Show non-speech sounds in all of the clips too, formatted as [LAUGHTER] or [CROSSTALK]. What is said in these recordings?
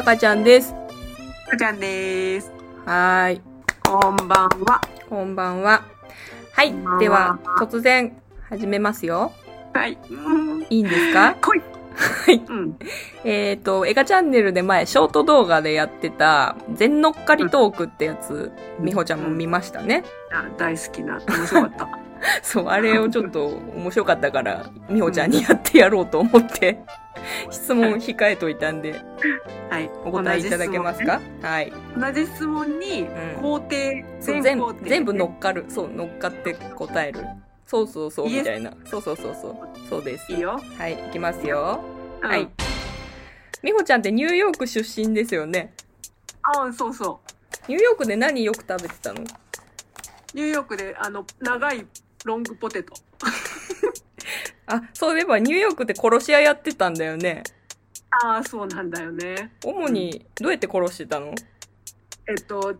たかちゃんです。かちゃんです。はーい。こんばんは。こんばんは。はいこんばん。はでは、突然、始めますよ。はい。うん。いいんですか？[LAUGHS] 来い。はい。うん。えっ、ー、と、映画チャンネルで前、ショート動画でやってた、全乗っかりトークってやつ、みほちゃんも見ましたね。あ大好きな。面白かった。[LAUGHS] そう、あれをちょっと面白かったから、みほちゃんにやってやろうと思って、質問控えといたんで、はい。お答えいただけますか？はい。同じ質問に、ん工程、そう全全工程。全部乗っかる。そう、乗っかって答える。そうそうそう、みたいな。そうそうそうそう。そうです。いいよ。はい、いきますよ。うんはい。みほちゃんってニューヨーク出身ですよね？あ、そうそニューヨークで何よく食べてたの？う。ニューヨークで、あの、長いロングポテト。[LAUGHS] あ、そういえばニューヨークで殺し屋やってたんだよね。ああ、そうなんだよね。主にどうやって殺してたの？えっと、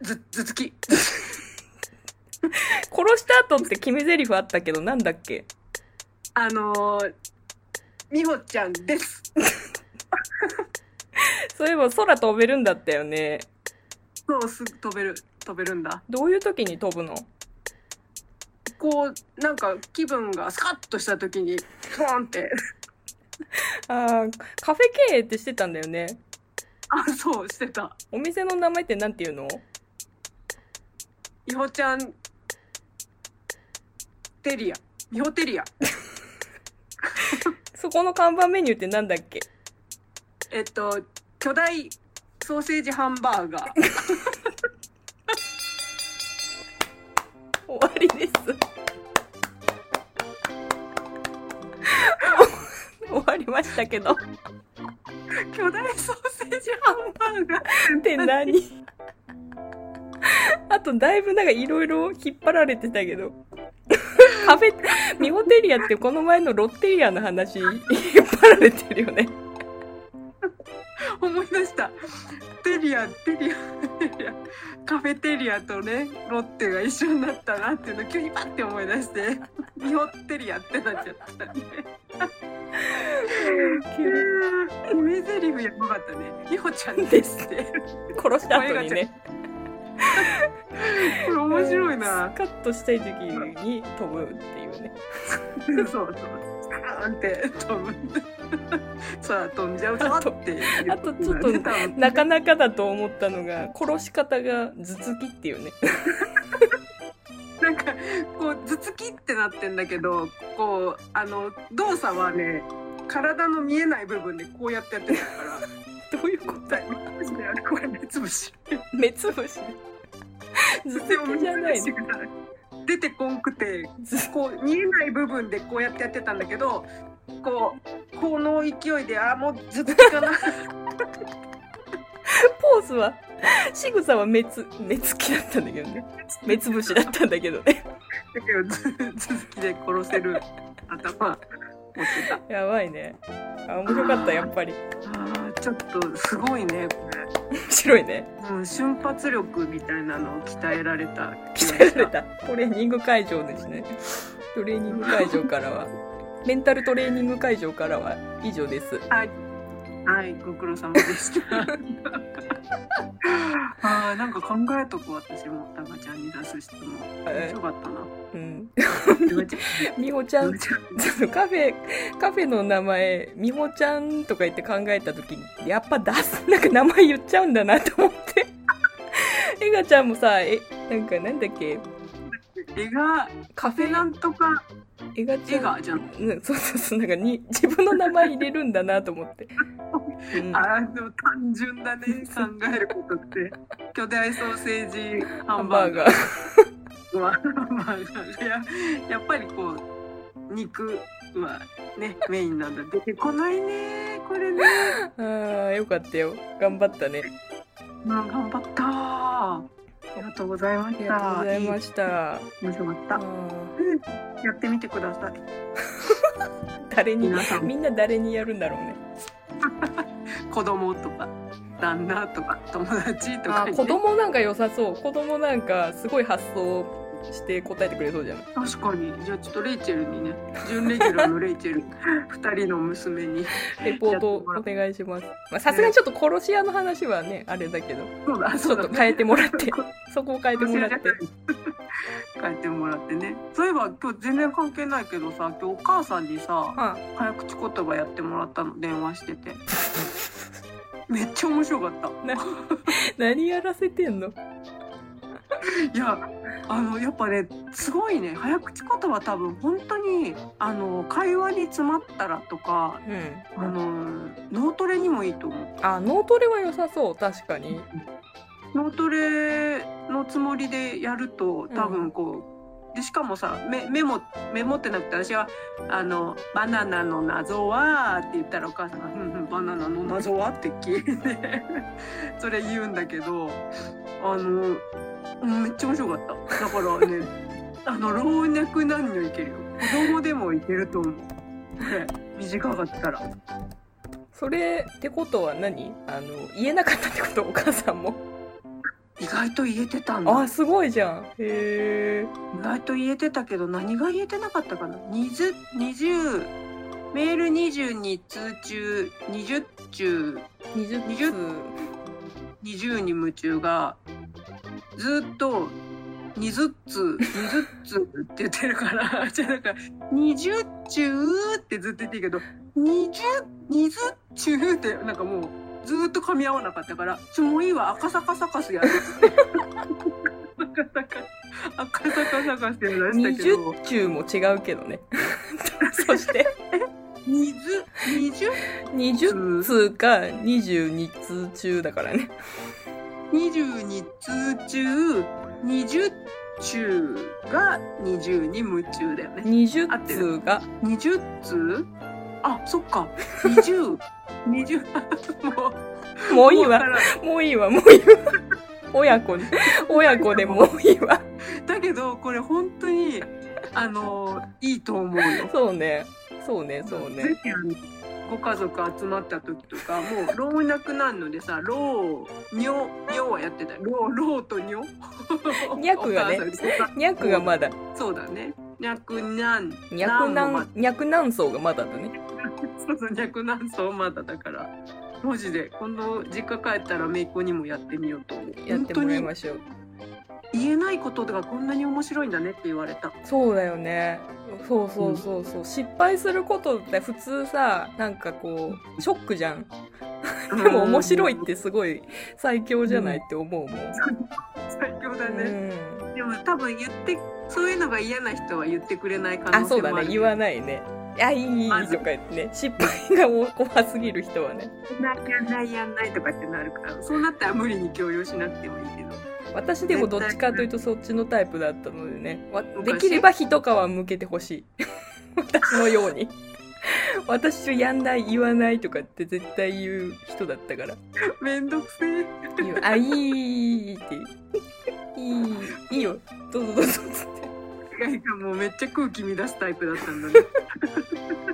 ず、ずつき。殺した後って決め台詞あったけどなんだっけ？あのー、みほちゃんです。[LAUGHS] そういえば空飛べるんだったよね。そう、すぐ飛べる、飛べるんだ。どういう時に飛ぶの？こう、なんか気分がスカッとした時に、ポーンって。あーカフェ経営ってしてたんだよね。あ、そう、してた。お店の名前ってなんていうの？みほちゃん、テリア。みほテリア。[LAUGHS] そこの看板メニューってなんだっけ？えっと、巨大ソーセージハンバーガー。[LAUGHS] ましたけど。[LAUGHS] 巨大ソーセージハンバーガー。って何？あとだいぶなんかいろいろ引っ張られてたけど。カフェ、ミホテリアってこの前のロッテリアの話引っ張られてるよね。思い出した。テリア、テリア、テリア。カフェテリアとね、ロッテが一緒になったなっていうのを急にパッて思い出して、みほテリアってなっちゃったね。決め台詞やばかったね。みほちゃんですって。殺した後にね。これ面白いな。スカッとしたい時に飛ぶっていうね。[LAUGHS] そうそう。ーンって飛ぶ。[LAUGHS] さあ飛んじゃうぞっていう。あとちょっと [LAUGHS] なかなかだと思ったのが、殺し方が頭突きっていうね。[LAUGHS] なんかこう頭突きってなってんだけどこうあの動作はね体の見えない部分でこうやってやってるから。どういうこと？目つぶし。目つぶし。頭突きじゃないの？出てこんくて [LAUGHS] こう見えない部分でこうやってやってたんだけどこうこの勢いであもう頭突きかな [LAUGHS] ポーズは、仕草は目つ、目つきだったんだけどね。目つぶしだったんだけどね。だけど頭突きで殺せる頭持ってた。やばいね。あ、面白かった、やっぱり。ちょっとすごいねこれ。面白いね。うん、瞬発力みたいなのを鍛えられた気が鍛え。られた。トレーニング会場ですね。トレーニング会場からは、メンタルトレーニング会場からは以上です。はい。はい、ご苦労様でした。ああ、なんか考えとこう私も、たかちゃんに出す質問。面白かったな。うん。[LAUGHS] ちゃんみほちょっとカフェ、カフェの名前、みほちゃんとか言って考えたときに、やっぱ出す、なんか名前言っちゃうんだなと思って。えがちゃんもさ、え、なんかなんだっけ、絵が、カフェなんとか、えが。絵がじゃん。うん、そうそうそう、なんかに、自分の名前入れるんだなと思って。[LAUGHS] うん、ああ、でも単純だね、[LAUGHS] 考えることって。巨大ソーセージハハンンバーガバーハンバーガー [LAUGHS] ややっぱりこう、肉はね、メインなんだ。出てこないね、これね。ああ、よかったよ。頑張ったね。うん、頑張ったありがとうございまありがとうした。ございまいした。面白かった。ーやってみてください。[LAUGHS] 誰に皆さん、みんな誰にやるんだろうね。[LAUGHS] 子供とか、旦那とか、友達とかにね、子供なんか良さそう。子供なんかすごい発想して答えてくれそうじゃん確かに。じゃあちょっとレイチェルにね。準レギュラーのレイチェル。[LAUGHS] 二人の娘に。レポートお願いします。まあさすがにちょっと殺し屋の話はねあれだけど。そうだちそうだ。ょっと変えてもらって。[LAUGHS] そこを変えてもらって。[LAUGHS] 変えてもらってね。そういえば今日全然関係ないけどさ今日お母さんにさは早口言葉やってもらったの電話してて。めっちゃ面白かった。な何やらせてんの？いやあのやっぱねすごいね。早口言葉多分本当にあの会話に詰まったらとかうん。あの脳トレにもいいと思う。あ脳トレは良さそう。確かに。脳トレのつもりでやると多分こう、でしかもさメメモメモってなくて私はあの「バナナの謎は」って言ったらお母さんが「うんうんバナナの謎は?」って聞いて [LAUGHS] それ言うんだけどあのうんめっちゃ面白かった。だからね [LAUGHS] あの老若男女いけるよ。子供でもいけると思う。これ短かったら。それってことは何？あの言えなかったってこと？お母さんも。意外と言えてたんだ。あすごいじゃん。へえ意外と言えてたけど何が言えてなかったかな？20, 20メール22通中20中20 20通。20に夢中がずっと20通20通って言ってるから [LAUGHS] じゃあなんか20中ってずっと言ってるけど20 20中ってなんかもうずっと噛み合わなかったから「ちょもういいわ赤坂サカスやる」赤坂 [LAUGHS] 赤坂サカスやらしたけど。20中も違うけどね。[LAUGHS] そして。20 20 20通か22通中だからね22通中20中が20に夢中だよね。合って20る。通が20通？あそっか。20 20 [LAUGHS] もう。もういいわ。もういいわ。もういいわ。親子。で親子でもういいわ。だけどこれ本当にあのいいと思うよ。そうね。そうねそうぜねご家族集まった時とかもう老若男女でさ老女女はやってたよ。老老と女。ニャクがねお母さんニャクがまだ。そうだね。ニャクニャンニャクナンもま南ニャク南層がまだだね。そうそう若男層まだだから。マジで今度実家帰ったら姪っ子にもやってみようと思う。やってもらい本ましょう言えないことがこんなに面白いんだねって言われた。そうだよね。そうそうそうそう、失敗することって普通さなんかこうショックじゃん。でも面白いってすごい最強じゃないって思うもん、最強だね、うん。でも多分言ってそういうのが嫌な人は言ってくれない可あそう能性もある。だね。言わないね。いやいいいいとか言ってね。失敗が怖すぎる人はね。やんないやんないとかってなるからそうなったら無理に強要しなくてもいいけど私でもどっちかというとそっちのタイプだったのでね。できれば一皮向けてほしい。[LAUGHS] 私のように。[LAUGHS] 私はやんない言わないとかって絶対言う人だったから。めんどくせえ。あいいっていいいいよ。どうぞどうぞ。っつっなんかもうめっちゃ空気乱すタイプだったんだね。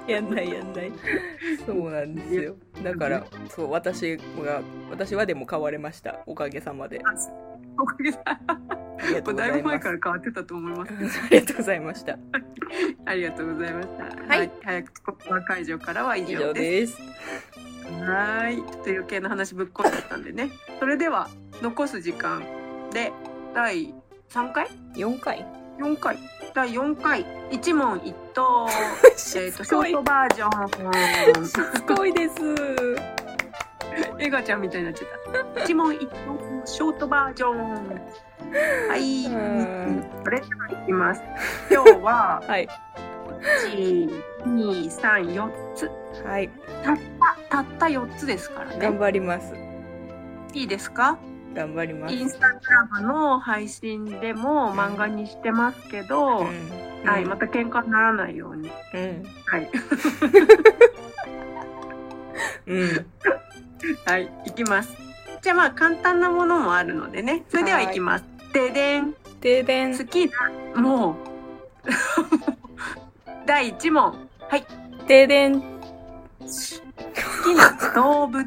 てやんないやんない。そうなんですよ。だからそう私が私はでも変われました。おかげさまで。おかげさありがとうごだいぶ前から変わってたと思います。[LAUGHS] ありがとうございました。ありがとうございました。はい。早口言葉会場からは以以上上です。です。はーい。ちょっと余計な話ぶっ込んじゃったんでね。それでは残す時間で第3回？4回 ?4 回。第4回一問一答。[LAUGHS] えっとショートバージョン。しつこいですエガちゃんみたいになっちゃった。一問一答ショートバージョン。はい。うんそれではいきます。[LAUGHS] 今日ははい1、2、3、4つ。はいたったたった4つですから頑ね。張りますいいですか？頑張りますインスタグラムの配信でも漫画にしてますけど、うんはい、また喧嘩にならないように。うんはい。うんはい、いきます。じゃあまあ簡単なものもあるのでね。それではいきます。ででん。停電好きな、もう。[LAUGHS] 第1問。はい。停電好きな動物。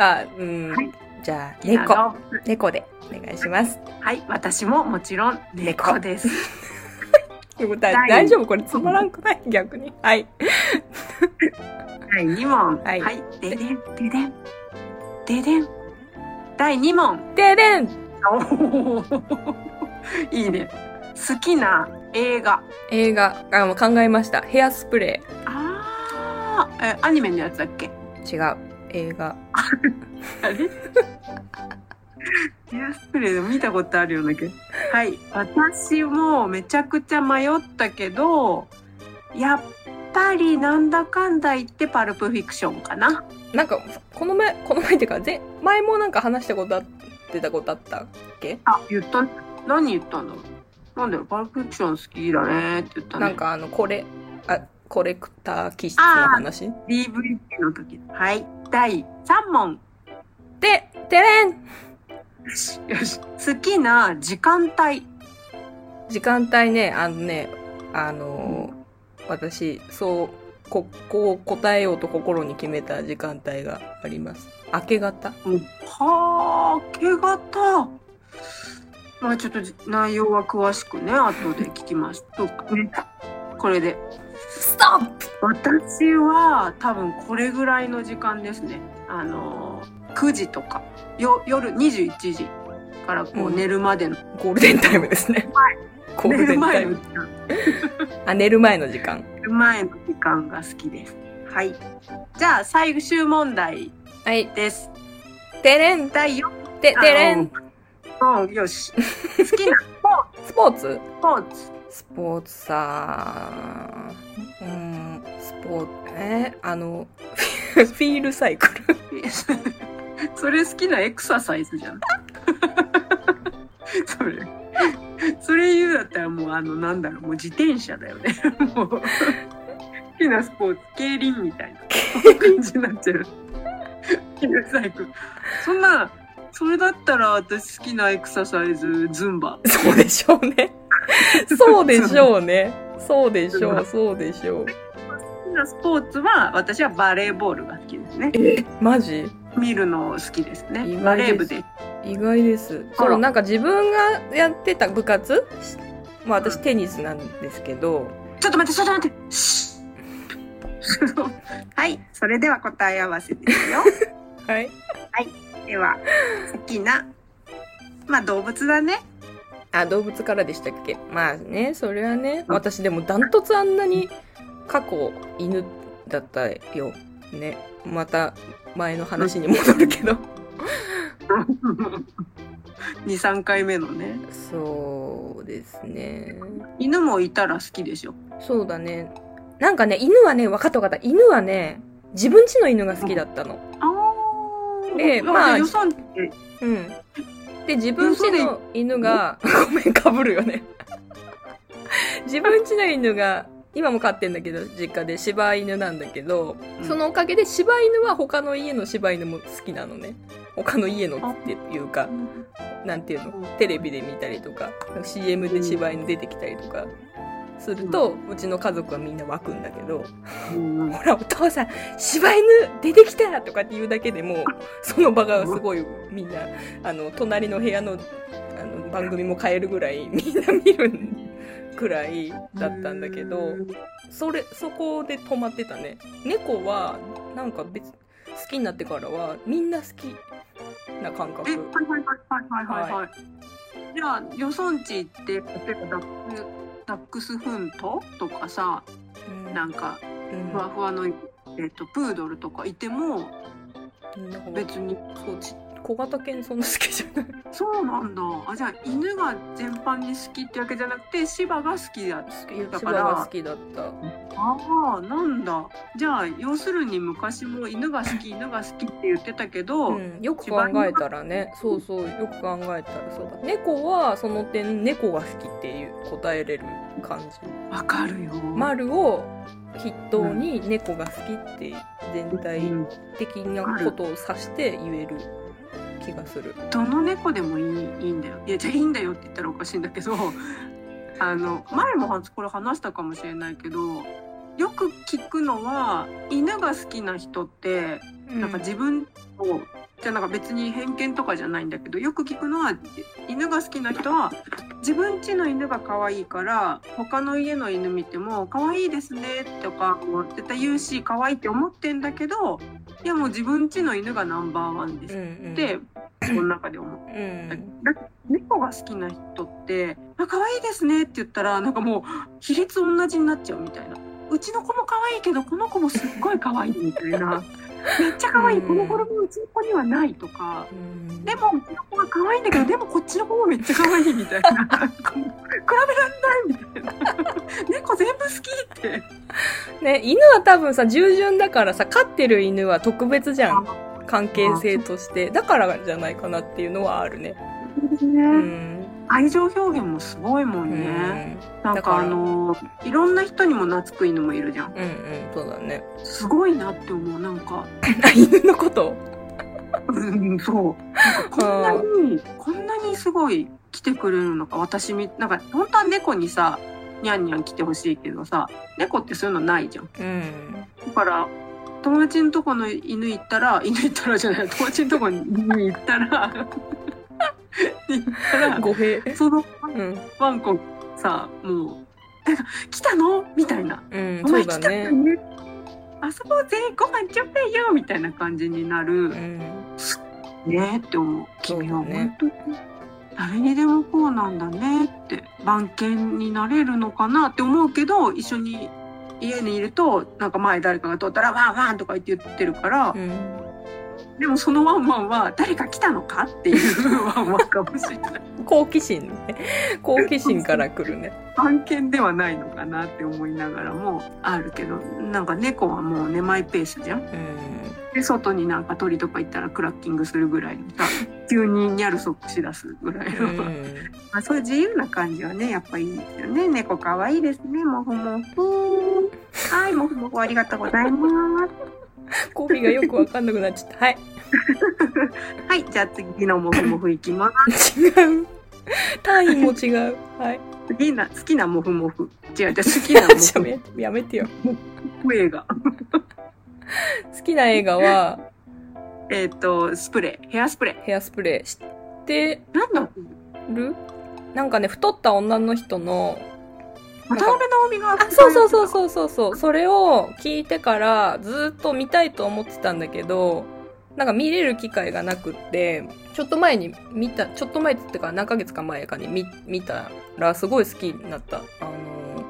あうん、はい。じゃあ猫。猫でお願いします。はい、私ももちろん猫です。[LAUGHS] 大丈夫？これつまらんくない？[LAUGHS] 逆に。はい。[LAUGHS] 第2問。はい。ででん、ででん。ででん。第2問。ででん。おー。いいね。好きな映画。映画。あもう考えました。ヘアスプレあー、え、アニメのやつだっけ？ー違う映画あれ？ヘアスプレーでも見たことあるような気がはい。私もめちゃくちゃ迷ったけど、やっぱりなんだかんだ言ってパルプフィクションかな。なんかこの前この前っていうか前前もなんか話したことあってたことあったっけ？あ、言った何言ったんだろうなんだろう、パルプフィクション好きだねって言ったね。なんかあのこれあコレクター気質の話？DVD の時。はい。第3問。でてれんよし。好きな時間帯。時間帯ねあのねあのー私そうここを答えようと心に決めた時間帯があります明け方？はあ、明け方。まあちょっと内容は詳しくね、後で聞きます。とねこれで。ストップ私は多分これぐらいの時間ですね。あのー、9時とか、よ夜21時からこううん寝るまでの、ゴールデンタイムですねゴー寝ルデる前ンタイムの時間。あ寝る前の時間寝る前の時間が好きです。はい。じゃあ最終問題はいです。てれん第4ててれんうん、よし。好きなスポーツ [LAUGHS] スポーツ？スポーツさうんスポーツえあの [LAUGHS] フィールサイクル [LAUGHS] それ好きなエクササイズじゃん。[LAUGHS] それ。それ言うだったらもうあのなんだろうもう自転車だよね。もう好きなスポーツ競輪みたいな感じになっちゃう。ヒルサイクルそんなそれだったら私好きなエクササイズズンバ。そうでしょうね [LAUGHS] そうでしょうねそうでしょうそうでしょう好きなスポーツは私はバレーボールが好きですね。えマジ？見るの好きですね。意バ外ですレー部で。意外ですそうなんか自分がやってた部活？まあ私テニスなんですけどちょっと待って、ちょっと待って。[LAUGHS] はい、それでは答え合わせですよ。[LAUGHS] はいでは、好きな、まあ動物だね。あ動物からでしたっけ？まあねそれはね私でもダントツあんなに過去犬だったよね。また前の話に戻るけど。2、3回目のね。そうですね。犬もいたら好きでしょ？そうだね。なんかね犬はね分かった分かった。犬はね自分家の犬が好きだったの。あでまあまあ、予算って、うんで自分家の犬が [LAUGHS] ごめんかぶるよね。[LAUGHS] 自分家の犬が今も飼ってんだけど実家で柴犬なんだけど、うん。そのおかげで柴犬は他の家の柴犬も好きなのね。他の家のっていうかなんていうの？テレビで見たりとか CM で柴犬出てきたりとかすると、うちの家族はみんな湧くんだけどうんほらお父さん柴犬出てきたとかって言うだけでもうその場がすごいみんなあの隣の部屋のあの番組も変えるぐらいみんな見るくらいだったんだけどそれそこで止まってたね。猫はなんか別好きになってからはみんな好きな感覚。いはいはいはいはいはい。じゃあ、予算値って、例えばダックスフントとかさ、うん。なんか、うん。ふわふわの、えっと、プードルとかいても、別にそうち小型犬そんな好きじゃないそうなんだ。あ、じゃあ犬が全般に好きってわけじゃなくて、芝が好きだった芝がから好。きだったああ、なんだ。じゃあ、要するに昔も犬が好き、犬が好きって言ってたけど、うん、よく考えたらねそうそうよく考えたらそうだ猫はその点猫が好きっていう答えれる感じわかるよ。丸を筆頭に猫が好きって全体うん的なことを指して言える気がするどの猫でもいいいいんだよ。いや、じゃあいいんだよって言ったらおかしいんだけど、[LAUGHS] あの、前もはこれ話したかもしれないけど、よく聞くのは、犬が好きな人って、なんか自分をじゃあなんか別に偏見とかじゃないんだけどよく聞くのは犬が好きな人は自分家の犬が可愛いから他の家の犬見ても可愛いですねとか絶対言うし可愛いって思ってんだけどいやもう自分家の犬がナンバーワンですうんうん。って、この中で思う。うんだって猫が好きな人って「あ可愛いですね」って言ったらなんかもう比率同じになっちゃうみたいな「うちの子も可愛いけどこの子もすっごい可愛い」みたいな「めっちゃ可愛いうんこのフォルムうちの子にはない」とか。うんでもうちの子が可愛いんだけどでもこっちの子もめっちゃ可愛いみたいな [LAUGHS] 比べらんないみたいな [LAUGHS] 猫全部好きってね、犬は多分さ、従順だからさ、飼ってる犬は特別じゃん。関係性として。だからじゃないかなっていうのはあるね。うねん。愛情表現もすごいもうんん。ね、うん。なんかあのいろんな人にも懐く犬もいるじゃん。うん、そうだね。すごいなって思う。なんか。あ、[LAUGHS] 犬のこと？うんそう。こんなにこんなにすごい来てくれるのか。私みなんか本当は猫にさニャンニャン来てほしいけどさ猫ってそういうのないじゃん。うん。だから友達のとこの犬行ったら犬行ったらじゃない友達のとこに犬行ったら行ったら語弊。そのうん。ワンコさもう「なんか来たの?」みたいなうん、お前来たよね？ね遊ぼうぜご飯ちょうだいよみたいな感じになるうん。ねって思う君は本当に誰にでもこうなんだねって番犬になれるのかなって思うけど一緒に家にいるとなんか前誰かが通ったらワンワンとか言って言ってるから、うん。でもそのワンワンは誰か来たのかっていうワンワンかもしれない好奇心ね。好奇心から来るね。番犬ではないのかなって思いながらもあるけどなんか猫はもうねマイペースじゃんうん。で外になんか鳥とか行ったらクラッキングするぐらいのさ [LAUGHS] 急にニャルソックしだすぐらいの、うん。まあ、そういう自由な感じはねやっぱいいですよね猫かわいいですねもふもふ [LAUGHS] はいもふもふありがとうございます [LAUGHS] 語尾がよくわかんなくなっちゃった。はい。[LAUGHS] はいじゃあ次のもふもふいきます違う。単位も違う。はい。次な好きなもふもふ違う違う好きなも [LAUGHS] やめやめてよ。ふもふ映画好きな映画は、えっとスプレーヘアスプレヘアスプレー。知ってる？なんかね、太った女の人の、渡辺直美があ、そうそうそうそうそうそう。それを聞いてからずっと見たいと思ってたんだけど、なんか見れる機会がなくって、ちょっと前に見た、ちょっと前ってから何ヶ月か前かに見見たらすごい好きになった。あの、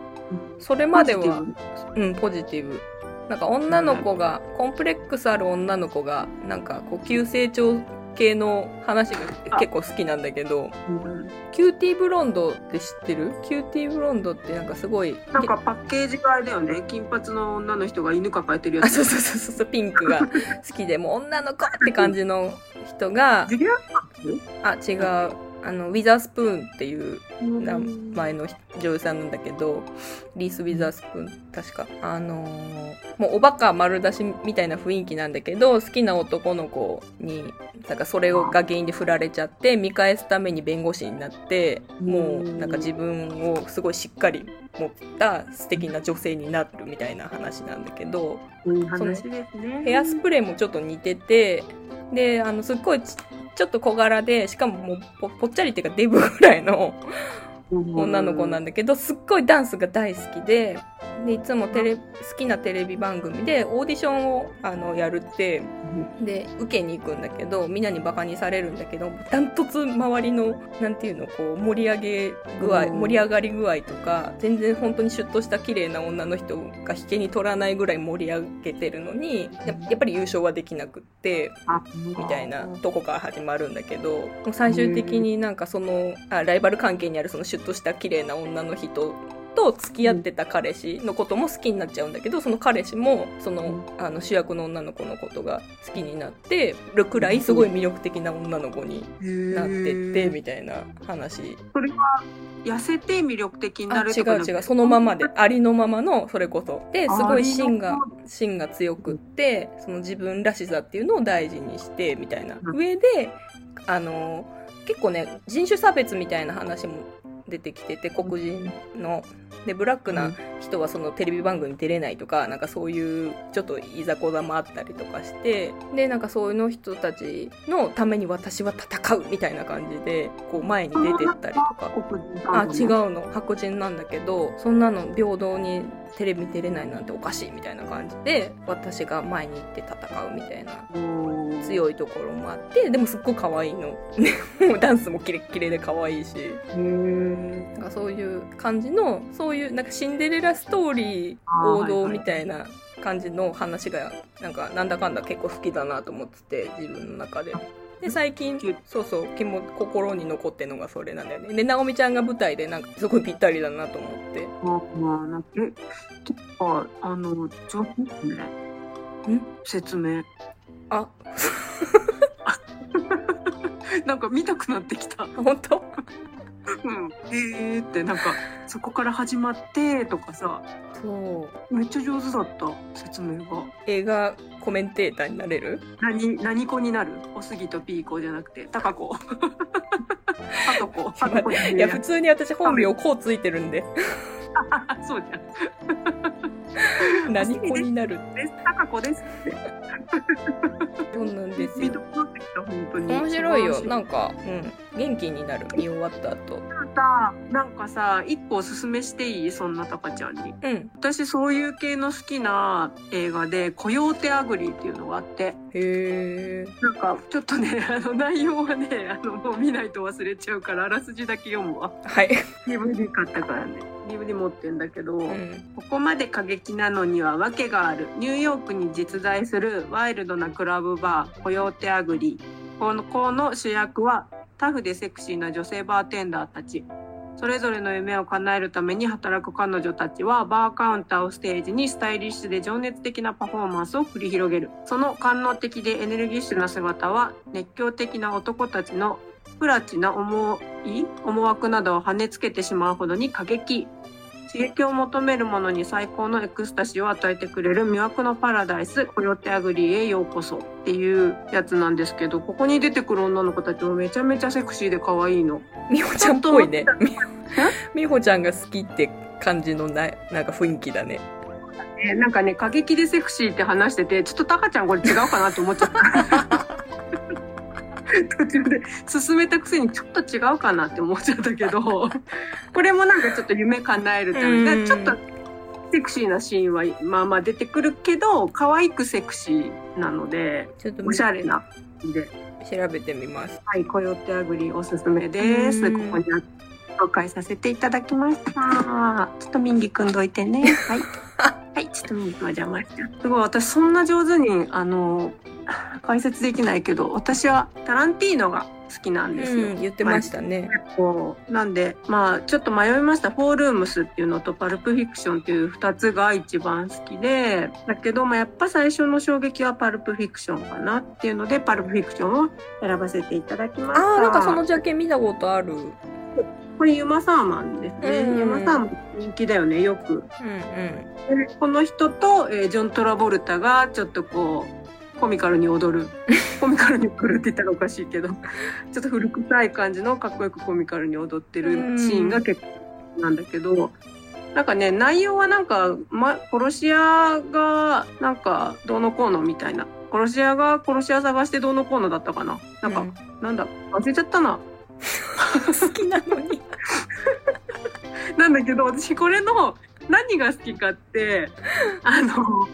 それまでは、うん、ポジティブ。なんか女の子が、コンプレックスある女の子が、なんかこう急成長系の話が結構好きなんだけど、うん。キューティーブロンドって知ってる？キューティーブロンドってなんかすごい、なんかパッケージ替えだよね。金髪の女の人が犬抱えてるやあ、つそうそうそうそう、ピンクが [LAUGHS] 好きで、もう女の子って感じの人が、あ、違う、あの、ウィザースプーンっていう名うん。前の女優さんなんだけど、リース・ウィザースプーン、確か。あのーもうおバカ丸出しみたいな雰囲気なんだけど、好きな男の子に、なんかそれをが原因で振られちゃって、見返すために弁護士になって、もうなんか自分をすごいしっかり持った素敵な女性になるみたいな話なんだけど、いい話ですね。ヘアスプレーもちょっと似てて、で、あの、すっごいちょっと小柄で、しかももうぽぽっちゃりっていうかデブぐらいの女の子なんだけど、すっごいダンスが大好きで、で、いつもテレ、好きなテレビ番組でオーディションを、あの、やるって、で、受けに行くんだけど、みんなにバカにされるんだけど、ダントツ周りの、なんていうの、こう、盛り上げ具合、うん。盛り上がり具合とか、全然本当にシュッとした綺麗な女の人が引けに取らないぐらい盛り上げてるのに、ややっぱり優勝はできなくって、みたいなとこから始まるんだけど、最終的になんかその、あライバル関係にあるそのシュッとした綺麗な女の人と付き合ってた彼氏のことも好きになっちゃうんだけど、その彼氏も、その、あの主役の女の子のことが好きになってるくらいすごい魅力的な女の子になってって、みたいな話。それは痩せて魅力的になあ、る違う違う。そのままで、ありのままの、それこそ。で、すごい芯が芯が強くって、その自分らしさっていうのを大事にして、みたいな。うん上で、あの、結構ね、人種差別みたいな話も出てきてて黒人の。でブラックな人はそのテレビ番組に出れないとかなんかそういうちょっといざこざもあったりとかしてでなんかそういうの人たちのために私は戦うみたいな感じでこう前に出てったりとか。あ違うの。白人なんだけどそんなの平等にテレビ出れないなんておかしいみたいな感じで私が前に行って戦うみたいな。い強いところもあってでもすっごい可愛いの。[LAUGHS] ダンスもキレッキレで可愛いし。なんかそういう感じのそういうなんかシンデレラストーリー王道みたいな感じの話がなんかなんだかんだ結構好きだなと思ってて自分の中で。で最近そうそう気も心に残ってるのがそれなんだよね。で直美ちゃんが舞台でなんかすごいぴったりだなと思って。ああなんかえてかあの上手ですね。ん説明。あ。[LAUGHS] なんか見たくなってきた。本当？うん。へえってなんかそこから始まってとかさそう。めっちゃ上手だった説明が。映画コメンテーターになれる？何何子になる？おすぎとピーコじゃなくて。タカ子。[LAUGHS] ハト子ハト子いや普通に私本名こうついてるんで。[LAUGHS] そうじゃん。[LAUGHS] 何子になる？です。タカ子ですって。そうなんです見よ面白いよ。なんか、うん、元気になる。見終わった後さなんかさ一個おすすめしていい？そんなタカちゃんに。うん。私そういう系の好きな映画で「コヨーテ・アグリー」っていうのがあって。へえなんかちょっとねあの内容はねあのもう見ないと忘れちゃうからあらすじだけ読むわ。はい、DVD 買ったからね。DVD 持ってんだけど、うん、ここまで過激なのには訳がある。ニューヨークに実在するワイルドなクラブバーコヨーテ・アグリーこのこの主役はタフでセクシーな女性バーテンダーたち。それぞれの夢を叶えるために働く彼女たちはバーカウンターをステージにスタイリッシュで情熱的なパフォーマンスを繰り広げる。その官能的でエネルギッシュな姿は熱狂的な男たちのプラチな思い思惑などを跳ねつけてしまうほどに過激。刺激を求める者に最高のエクスタシーを与えてくれる魅惑のパラダイスコヨーテ・アグリーへようこそっていうやつなんですけどここに出てくる女の子たちもめちゃめちゃセクシーで可愛いの。美穂ちゃんっぽいねみ美穂ちゃんが好きって感じのななんか雰囲気だねえなんかね過激でセクシーって話しててちょっとタカちゃんこれ違うかなって思っちゃった。途中で進めたくせにちょっと違うかなって思っちゃったけど [LAUGHS] これもなんかちょっと夢叶えるためうん。にちょっとセクシーなシーンはまあまあ出てくるけど可愛くセクシーなのでちょっとおしゃれなで。調べてみます。はいコヨテアグリおすすめです。うん。ここに紹介させていただきました。ちょっとミンギ組んどいてね。はい。はいちょっとミンギ君は邪魔しちゃう。すごい私そんな上手にあの解説できないけど私はタランティーノが好きなんですよ、うん、言ってましたね、そうなんでまあちょっと迷いました「フォールームス」っていうのと「パルプフィクション」っていう2つが一番好きでだけど、まあ、やっぱ最初の衝撃は「パルプフィクション」かなっていうので「パルプフィクション」を選ばせていただきました。ああなんかそのジャケ見たことある。うんこれユマサーマンですね、うんユマサーマン人気だよねよく。うん。でこの人と、えージョン・トラボルタがちょっとこうコミカルに踊る。コミカルに踊るって言ったらおかしいけど。ちょっと古臭い感じのかっこよくコミカルに踊ってるシーンが結構なんだけど、なんかね内容はなんか、ま、殺し屋がなんかどうのこうのみたいな。殺し屋が殺し屋探してどうのこうのだったかな。なんか、うん。なんだ忘れちゃったな。好きなのに。なんだけど私これの何が好きかってあの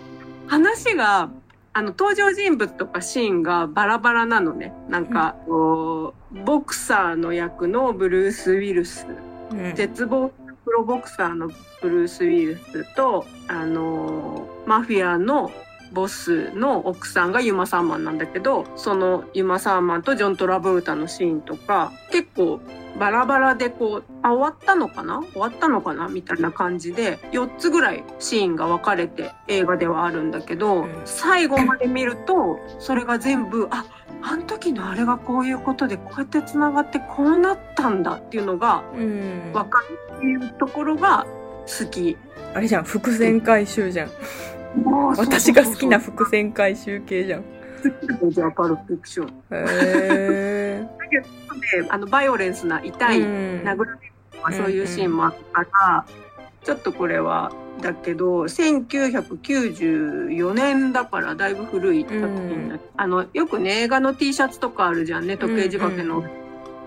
話があの登場人物とかシーンがバラバラなのね。なんか、こうボクサーの役のブルース・ウィルス。うん。絶望プロボクサーのブルース・ウィルスとあのマフィアのボスの奥さんがユマ・サーマンなんだけどそのユマ・サーマンとジョン・トラボルタのシーンとか結構バラバラでこうあ終わったのかな？終わったのかな？みたいな感じで4つぐらいシーンが分かれて映画ではあるんだけど、うん。最後まで見るとそれが全部ああの時のあれがこういうことでこうやってつながってこうなったんだっていうのがうん。分かるっていうところが好き。あれじゃん伏線回収じゃん私が好きな伏線回収系じゃん。へじゃあパルプフィクション。えであのバイオレンスな痛い、うん。殴られるとかそういうシーンもあったから、ちょっとこれはだけど1994年だからだいぶ古い作品だ、あのよくね映画の T シャツとかあるじゃんね時計仕掛けの、うん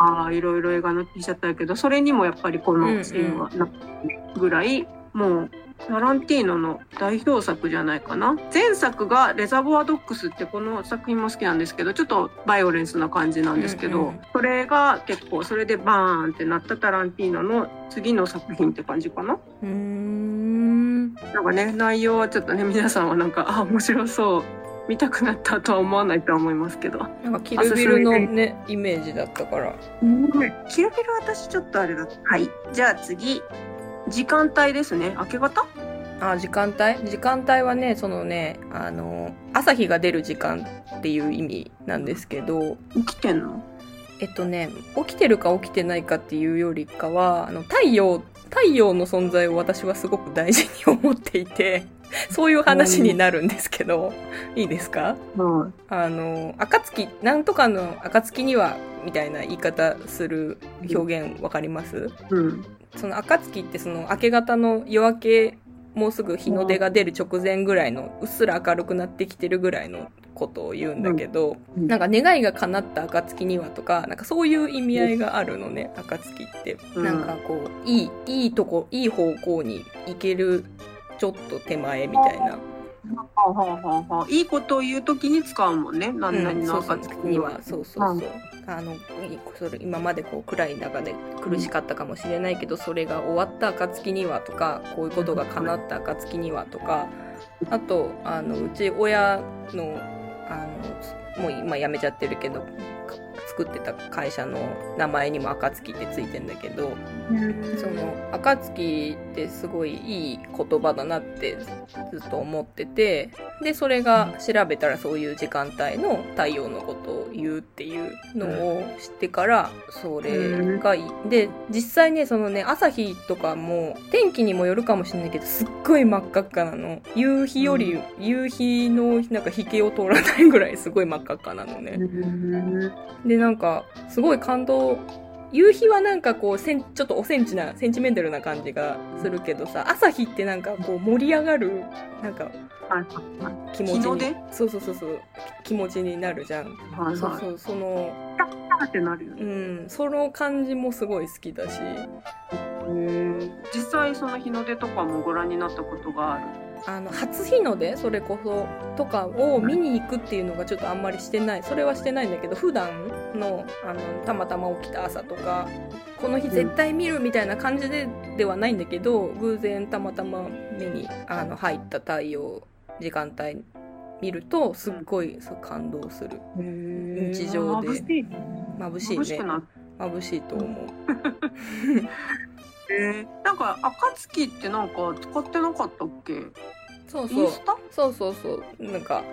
ああいろいろ映画の T シャツあるけどそれにもやっぱりこのシーンはなってるぐらい、もうタランティーノの代表作じゃないかな。前作が「レザボアドックス」ってこの作品も好きなんですけどちょっとバイオレンスな感じなんですけど、うんうん。それが結構それでバーンってなったタランティーノの次の作品って感じかな。うーん。なんかね内容はちょっとね皆さんはなんかあ面白そう見たくなったとは思わないとは思いますけど。なんかキルビルのねイメージだったから。キルビル私ちょっとあれだ。はい。じゃあ次時間帯ですね。明け方？あ時間帯？時間帯はねそのねあの朝日が出る時間っていう意味なんですけど。起きてんの？えっとね起きてるか起きてないかっていうよりかはあの太陽太陽の存在を私はすごく大事に思っていて [LAUGHS] そういう話になるんですけど。いいですか？はい。あの暁なんとかの暁にはみたいな言い方する表現わかります？うんその暁ってその明け方の夜明けもうすぐ日の出が出る直前ぐらいのうっすら明るくなってきてるぐらいのことを言うんだけど、うん。なんか願いが叶った暁にはとかなんかそういう意味合いがあるのね暁って、うん。なんかこういいいいとこいい方向に行けるちょっと手前みたいな、はあはあはいいことを言うときに使うもんね。何々うん、のそうそう。には。そうそうそう、うあのいそれ今までこう暗い中で苦しかったかもしれないけど、それが終わった暁にはとかこういうことが叶った暁にはとかあとあのうち親のあのもう今辞めちゃってるけどか作ってた会社の名前にも暁ってついてんだけどその暁ってすごいいい言葉だなってずっと思っててでそれが調べたらそういう時間帯の太陽のことを言うっていうのを知ってからそれがいい。で実際ねそのね朝日とかも天気にもよるかもしれないけどすっごい真っ赤っかなの。夕日より、夕日のなんか引けを通らないぐらいすごい真っ赤っかなのね。でなんかすごい感動。夕日はなんかこうせんちょっとおセンチなセンチメンタルな感じがするけどさ朝日ってなんかこう盛り上がるなんか気持ちにそうそうそうそう気持ちになるじゃん、はいはい。そうそうそのってなるようねんその感じもすごい好きだし。実際その日の出とかもご覧になったことがある？あの初日の出それこそとかを見に行くっていうのがちょっとあんまりしてないそれはしてないんだけど普段のあのたまたま起きた朝とかこの日絶対見るみたいな感じでではないんだけど偶然たまたま目にあの入った太陽時間帯見るとすっごい感動する。日常で。眩しい眩しいね。眩しいと思う。てなんか暁ってなんか使ってなかったっけ？そうそう。そうそうそう。なんか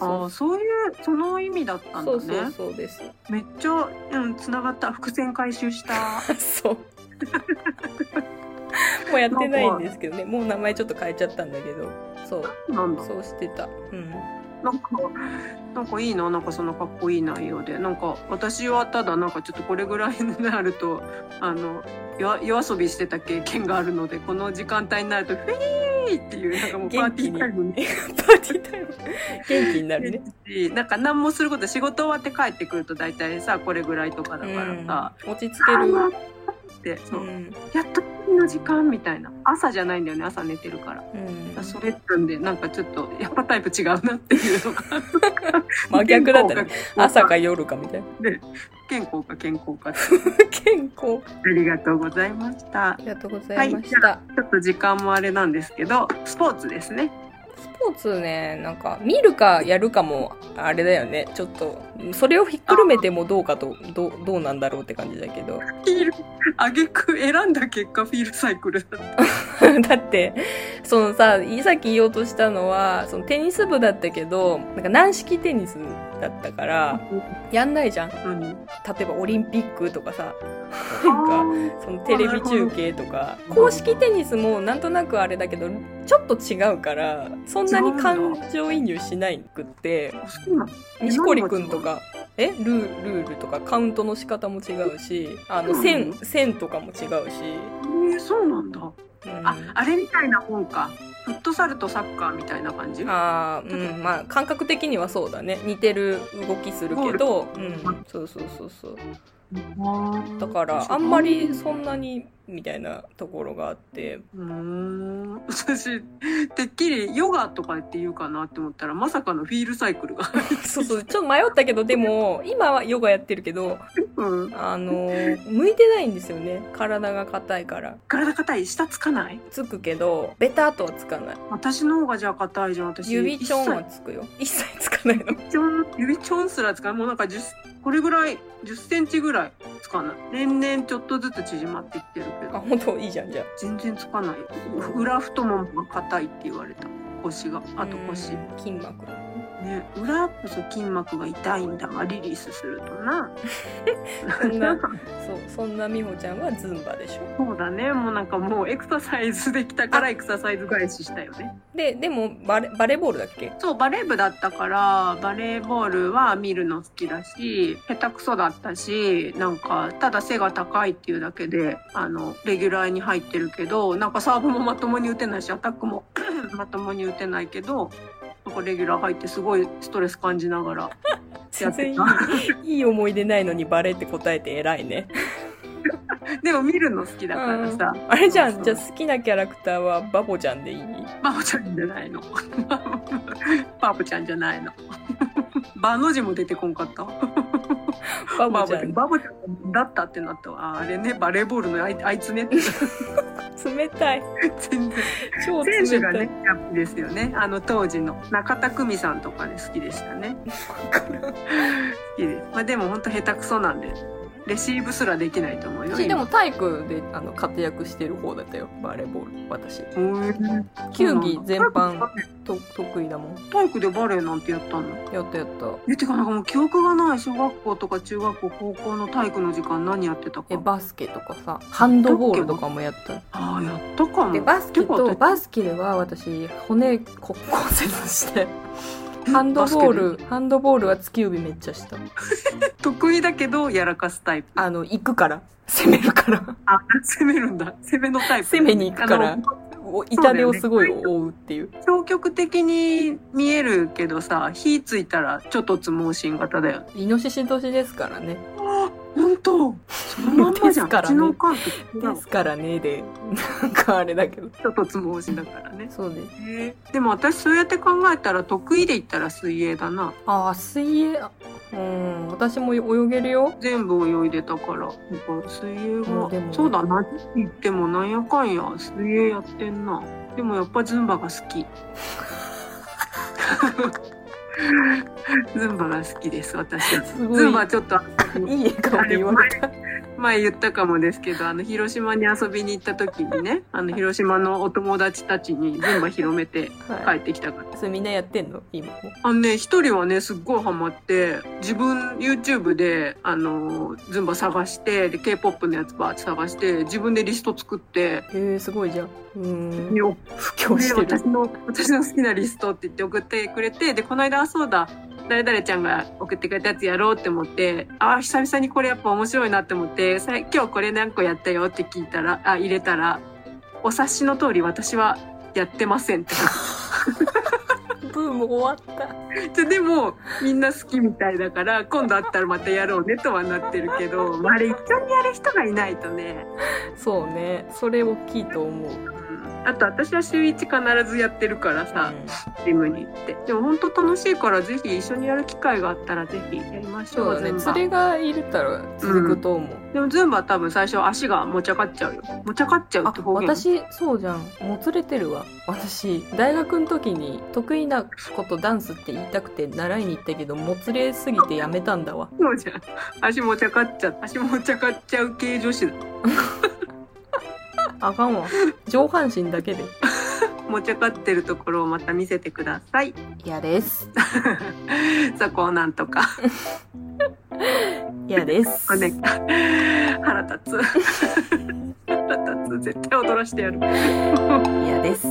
ああそういうその意味だったんだねそうそうそうですめっちゃうんつながった伏線回収した [LAUGHS] そう。[LAUGHS] もうやってないんですけどね。もう名前ちょっと変えちゃったんだけど。そう。なんだそうしてた。うん。なんか、なんかいいな、なんかそのかっこいい内容で。なんか、私はただなんかちょっとこれぐらいになると、あの、夜夜遊びしてた経験があるので、この時間帯になると、フィーっていう、なんかもうパーティータイムに。[LAUGHS] パーティータイム。元気になるね。しなんか何もすること、仕事終わって帰ってくると大体さ、これぐらいとかだからさ、うん、落ち着ける。って、そうう、ん。やっと次の時間みたいな。朝じゃないんだよね、朝寝てるから。うん。それなんで、なんかちょっと、やっぱタイプ違うなっていうのが。[LAUGHS] 真逆だったね。朝かか夜かみたいな。健康か健康か。[LAUGHS] 健康。ありがとうございましたあ。りがとうございました。ちょっと時間もあれなんですけど、スポーツですね。スポーツね、なんか、見るかやるかも、あれだよね。ちょっと、それをひっくるめてもどうかと、どう、どうなんだろうって感じだけど。フィール、あげく選んだ結果、フィールサイクルだった。[LAUGHS] だって、そのさ、さっき言おうとしたのは、そのテニス部だったけど、なんか軟式テニスだったから、やんないじゃん。うん。例えばオリンピックとかさ、なんか、そのテレビ中継とか、公式テニスもなんとなくあれだけど、ちょっと違うから、そんなに感情移入しないくって、錦織くんとか、えルールールとかカウントの仕方も違うしあのうん線線とかも違うし、えー、そうなんだ。うん、あ、あれみたいなもんか。フットサルとサッカーみたいな感じ？あーうん。まあ感覚的にはそうだね。似てる動きするけど、うん、そうそうそうそう。だからあんまりそんなにみたいなところがあって。うーん。私てっきりヨガとかって言うかなって思ったらまさかのフィールサイクルが、[LAUGHS] そうそう。ちょっと迷ったけどでも今はヨガやってるけどうん、あの向いてないんですよね。体が硬いから。体硬い？下つかない？つくけどベターとはつかない。私の方がじゃあ硬いじゃん。私指ちょんは一つくよ。一切。つかないの。切ちょん指ちょんすらつかない。もうなんか10これぐらい10センチぐらいつかない。年々ちょっとずつ縮まっていってるけど。あ本当？いいじゃんじゃあ。全然つかない。裏太ももが硬いって言われた。腰が。あと腰。うん筋膜ね裏こそ筋膜が痛いんだがリリースするとな。[LAUGHS] そんなそうそんな美穂ちゃんはズンバでしょ。そうだねもうなんかもうエクササイズできたからエクササイズ返ししたよね。ででもバレバレーボールだっけ？そうバレー部だったからバレーボールは見るの好きだし下手くそだったしなんかただ背が高いっていうだけであのレギュラーに入ってるけどなんかサーブもまともに打てないしアタックも [COUGHS] まともに打てないけどなんかレギュラー入ってすごいストレス感じながらや [LAUGHS] 全然いってた。いいい思い出ないのにバレーって答えて偉いね。[LAUGHS] でも見るの好きだからさ。あれじゃん。じゃあ好きなキャラクターはバボちゃんでいい？バボちゃんじゃないの。バボちゃんじゃないのバの字も出てこんかった？バボちゃん。バボちゃんだったってなったわ。ああれねバレーボールのあいあいつねって。冷たい。全然。超選手冷たい。がねやっぱですよね。あの当時の。中田久美さんとかね好きでしたね。[LAUGHS] 好きです、まあ、でも本当下手くそなんでレシーブすらできないと思うよ私でも今。体育であの活躍してる方だったよバレーボール。私。うん球技全般体と得意だもん。体育でバレーなんてやったの？やったやった。えてかなんかもう記憶がない小学校とか中学校高校の体育の時間何やってたか。えバスケとかさハンドボールとかもやった。ああやったか。もでバスケとバスケでは私骨骨骨折してハンドボールハンドボールは突き指めっちゃした。[LAUGHS] 得意だけどやらかすタイプ。あの行くから。攻めるから。あ攻めるんだ。攻めのタイプ。攻めに行くから。痛手をすごい負うっていう。消極的に見えるけどさ火ついたらちょっとつ盲信型だよイノシシ年ですからね本当？そのまんまじゃん、ね。うちのおかんと違うですからねで。なんかあれだけど。ちょっとつ盲信だからね。そうです。へえでも私そうやって考えたら得意で言ったら水泳だな。ああ水泳。あうん私も泳げるよ。全部泳いでたから。なんか水泳はも。うそうだな。言ってもなんやかん。や水泳やってんな。でもやっぱズンバが好き [LAUGHS] ズンバが好きです私。はズンバちょっといい笑顔で言われた。前言ったかもですけどあの広島に遊びに行った時にねあの広島のお友達たちにズンバ広めてはい。帰ってきたから。それみんなやってんの？今も。あのね一人はねすっごいハマって自分 YouTube であのズンバ探してで K-POP のやつバーって探して自分でリスト作って。へえすごいじゃんうん。よ布こ教して私の私の好きなリストって言って送ってくれてでこの間あそうだ誰々ちゃんが送ってくれたやつやろうって思ってあー久々にこれやっぱ面白いなって思ってさ今日これ何個やったよって聞いたらあ入れたらお察しの通り私はやってませんって。[LAUGHS] ブーム終わった。じゃでもみんな好きみたいだから今度会ったらまたやろうねとはなってるけど、まあ、あれ一緒にやる人がいないとね、そうね。それ大きいと思う、うんあと私は週1必ずやってるからさ、うん。ジムに行って。でも本当楽しいからぜひ一緒にやる機会があったらぜひやりましょそうね。連れがいるたら続くと思う、でもズンバは多分最初足が持ち上がっちゃうよ。持ち上がっちゃうっあて方言。私そうじゃん。もつれてるわ。私大学の時に得意なことダンスって言いたくて習いに行ったけどもつれすぎてやめたんだわ。そうじゃん。足持ち上がっちゃう。足持ち上がっちゃう系女子だ [LAUGHS] あかんわ。上半身だけで。[LAUGHS] 持ちゃかってるところをまた見せてください。嫌です。そこをなんとか。[LAUGHS] 嫌です。ね、腹立つ。腹立つ。絶対踊らしてやる。[LAUGHS] 嫌です。